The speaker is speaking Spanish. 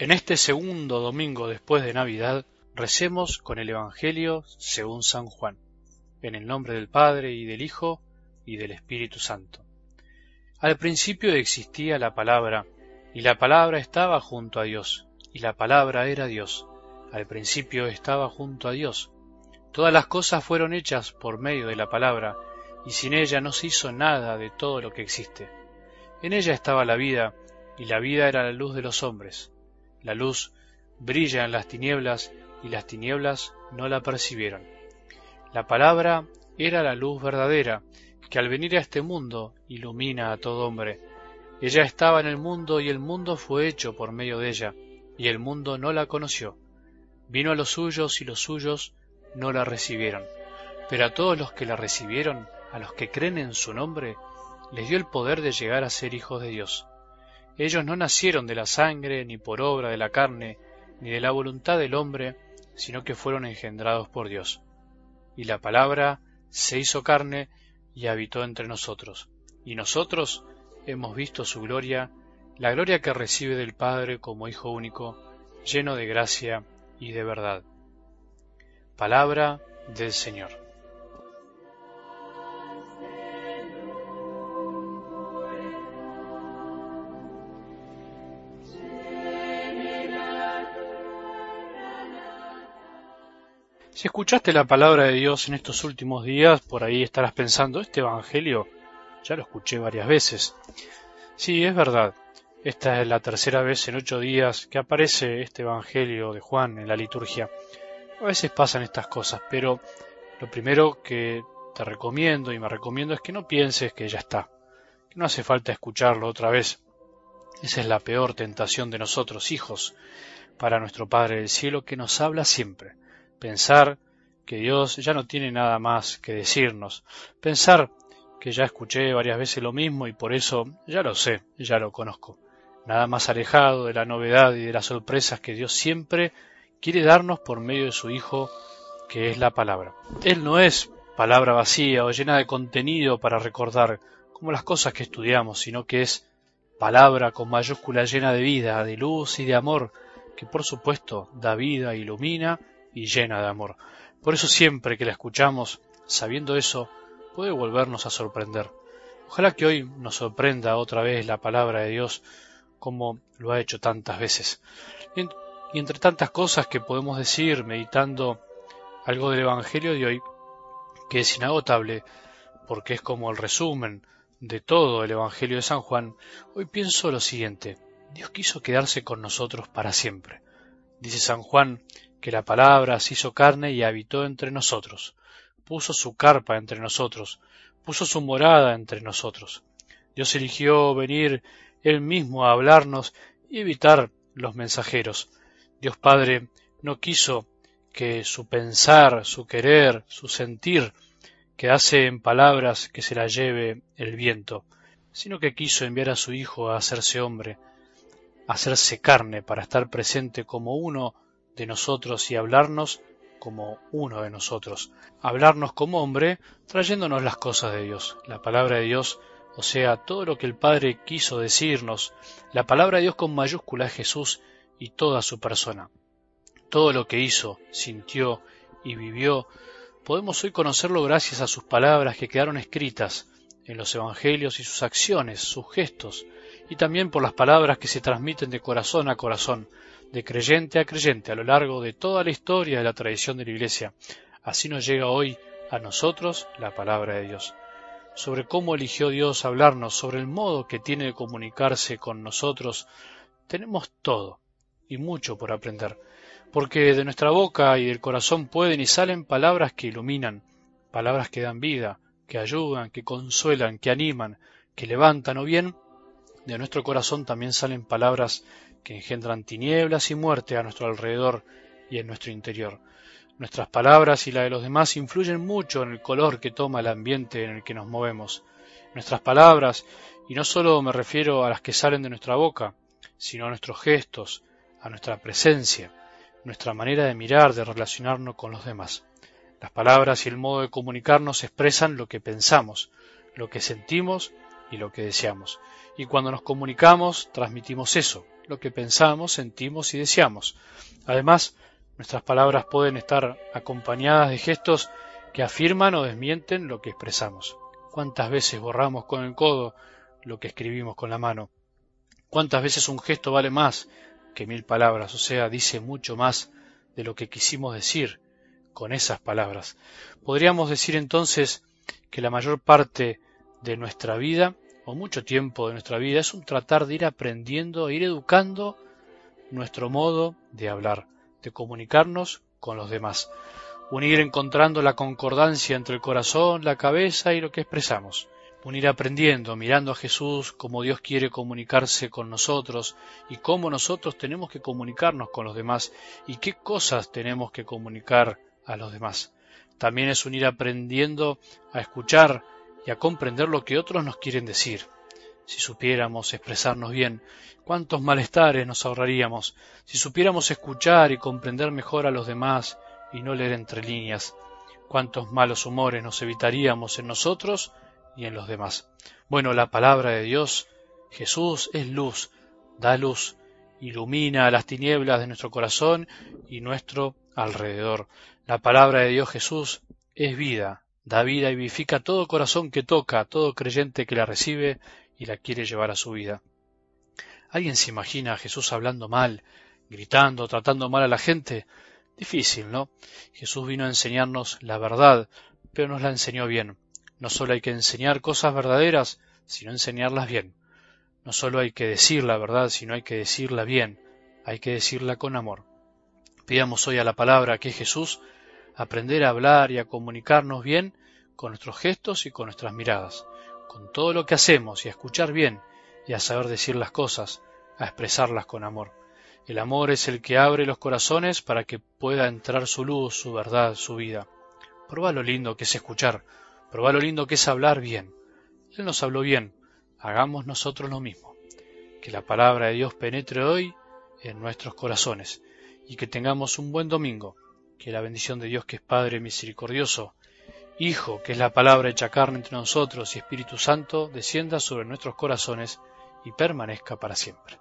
En este segundo domingo después de Navidad, recemos con el Evangelio según San Juan, en el nombre del Padre y del Hijo y del Espíritu Santo. Al principio existía la palabra, y la palabra estaba junto a Dios, y la palabra era Dios. Al principio estaba junto a Dios. Todas las cosas fueron hechas por medio de la palabra, y sin ella no se hizo nada de todo lo que existe. En ella estaba la vida, y la vida era la luz de los hombres. La luz brilla en las tinieblas, y las tinieblas no la percibieron. La palabra era la luz verdadera, que al venir a este mundo ilumina a todo hombre. Ella estaba en el mundo y el mundo fue hecho por medio de ella, y el mundo no la conoció. Vino a los suyos y los suyos no la recibieron. Pero a todos los que la recibieron, a los que creen en su nombre, les dio el poder de llegar a ser hijos de Dios. Ellos no nacieron de la sangre, ni por obra de la carne, ni de la voluntad del hombre, sino que fueron engendrados por Dios. Y la palabra se hizo carne y habitó entre nosotros. Y nosotros hemos visto su gloria, la gloria que recibe del Padre como Hijo único, lleno de gracia y de verdad. Palabra del Señor. Si escuchaste la palabra de Dios en estos últimos días, por ahí estarás pensando, este Evangelio ya lo escuché varias veces. Sí, es verdad. Esta es la tercera vez en ocho días que aparece este Evangelio de Juan en la liturgia. A veces pasan estas cosas, pero lo primero que te recomiendo y me recomiendo es que no pienses que ya está, que no hace falta escucharlo otra vez. Esa es la peor tentación de nosotros, hijos, para nuestro Padre del Cielo, que nos habla siempre pensar que Dios ya no tiene nada más que decirnos, pensar que ya escuché varias veces lo mismo y por eso ya lo sé, ya lo conozco. Nada más alejado de la novedad y de las sorpresas que Dios siempre quiere darnos por medio de su Hijo, que es la palabra. Él no es palabra vacía o llena de contenido para recordar, como las cosas que estudiamos, sino que es palabra con mayúscula llena de vida, de luz y de amor, que por supuesto da vida, ilumina y llena de amor. Por eso siempre que la escuchamos, sabiendo eso, puede volvernos a sorprender. Ojalá que hoy nos sorprenda otra vez la palabra de Dios como lo ha hecho tantas veces. Y, entre tantas cosas que podemos decir meditando algo del Evangelio de hoy, que es inagotable, porque es como el resumen de todo el Evangelio de San Juan, hoy pienso lo siguiente. Dios quiso quedarse con nosotros para siempre. Dice San Juan que la palabra se hizo carne y habitó entre nosotros, puso su carpa entre nosotros, puso su morada entre nosotros. Dios eligió venir él mismo a hablarnos y evitar los mensajeros. Dios Padre no quiso que su pensar, su querer, su sentir quedase en palabras que se la lleve el viento, sino que quiso enviar a su Hijo a hacerse hombre, a hacerse carne para estar presente como uno de nosotros y hablarnos como uno de nosotros, hablarnos como hombre, trayéndonos las cosas de Dios, la palabra de Dios, o sea, todo lo que el Padre quiso decirnos, la palabra de Dios con mayúscula es Jesús y toda su persona. Todo lo que hizo, sintió y vivió, podemos hoy conocerlo gracias a sus palabras que quedaron escritas en los Evangelios y sus acciones, sus gestos, y también por las palabras que se transmiten de corazón a corazón, de creyente a creyente a lo largo de toda la historia de la tradición de la Iglesia. Así nos llega hoy a nosotros la palabra de Dios. Sobre cómo eligió Dios hablarnos, sobre el modo que tiene de comunicarse con nosotros, tenemos todo y mucho por aprender, porque de nuestra boca y del corazón pueden y salen palabras que iluminan, palabras que dan vida, que ayudan, que consuelan, que animan, que levantan o bien de nuestro corazón también salen palabras que engendran tinieblas y muerte a nuestro alrededor y en nuestro interior. Nuestras palabras y la de los demás influyen mucho en el color que toma el ambiente en el que nos movemos. Nuestras palabras, y no solo me refiero a las que salen de nuestra boca, sino a nuestros gestos, a nuestra presencia, nuestra manera de mirar, de relacionarnos con los demás. Las palabras y el modo de comunicarnos expresan lo que pensamos, lo que sentimos y lo que deseamos. Y cuando nos comunicamos, transmitimos eso, lo que pensamos, sentimos y deseamos. Además, nuestras palabras pueden estar acompañadas de gestos que afirman o desmienten lo que expresamos. ¿Cuántas veces borramos con el codo lo que escribimos con la mano? ¿Cuántas veces un gesto vale más que mil palabras? O sea, dice mucho más de lo que quisimos decir con esas palabras. Podríamos decir entonces que la mayor parte de nuestra vida, o mucho tiempo de nuestra vida, es un tratar de ir aprendiendo, ir educando nuestro modo de hablar, de comunicarnos con los demás, unir encontrando la concordancia entre el corazón, la cabeza y lo que expresamos, unir aprendiendo, mirando a Jesús como Dios quiere comunicarse con nosotros y cómo nosotros tenemos que comunicarnos con los demás y qué cosas tenemos que comunicar a los demás. También es unir aprendiendo a escuchar y a comprender lo que otros nos quieren decir. Si supiéramos expresarnos bien, cuántos malestares nos ahorraríamos. Si supiéramos escuchar y comprender mejor a los demás y no leer entre líneas, cuántos malos humores nos evitaríamos en nosotros y en los demás. Bueno, la palabra de Dios, Jesús es luz, da luz, ilumina las tinieblas de nuestro corazón y nuestro alrededor. La palabra de Dios Jesús es vida, da vida y vivifica todo corazón que toca, todo creyente que la recibe y la quiere llevar a su vida. ¿Alguien se imagina a Jesús hablando mal, gritando, tratando mal a la gente? Difícil, ¿no? Jesús vino a enseñarnos la verdad, pero nos la enseñó bien. No solo hay que enseñar cosas verdaderas, sino enseñarlas bien. No solo hay que decir la verdad, sino hay que decirla bien, hay que decirla con amor. Pidamos hoy a la palabra que es Jesús aprender a hablar y a comunicarnos bien con nuestros gestos y con nuestras miradas, con todo lo que hacemos y a escuchar bien y a saber decir las cosas, a expresarlas con amor. El amor es el que abre los corazones para que pueda entrar su luz, su verdad, su vida. Proba lo lindo que es escuchar, proba lo lindo que es hablar bien. Él nos habló bien, hagamos nosotros lo mismo. Que la palabra de Dios penetre hoy en nuestros corazones y que tengamos un buen domingo. Que la bendición de Dios que es Padre misericordioso, Hijo que es la palabra hecha carne entre nosotros y Espíritu Santo descienda sobre nuestros corazones y permanezca para siempre.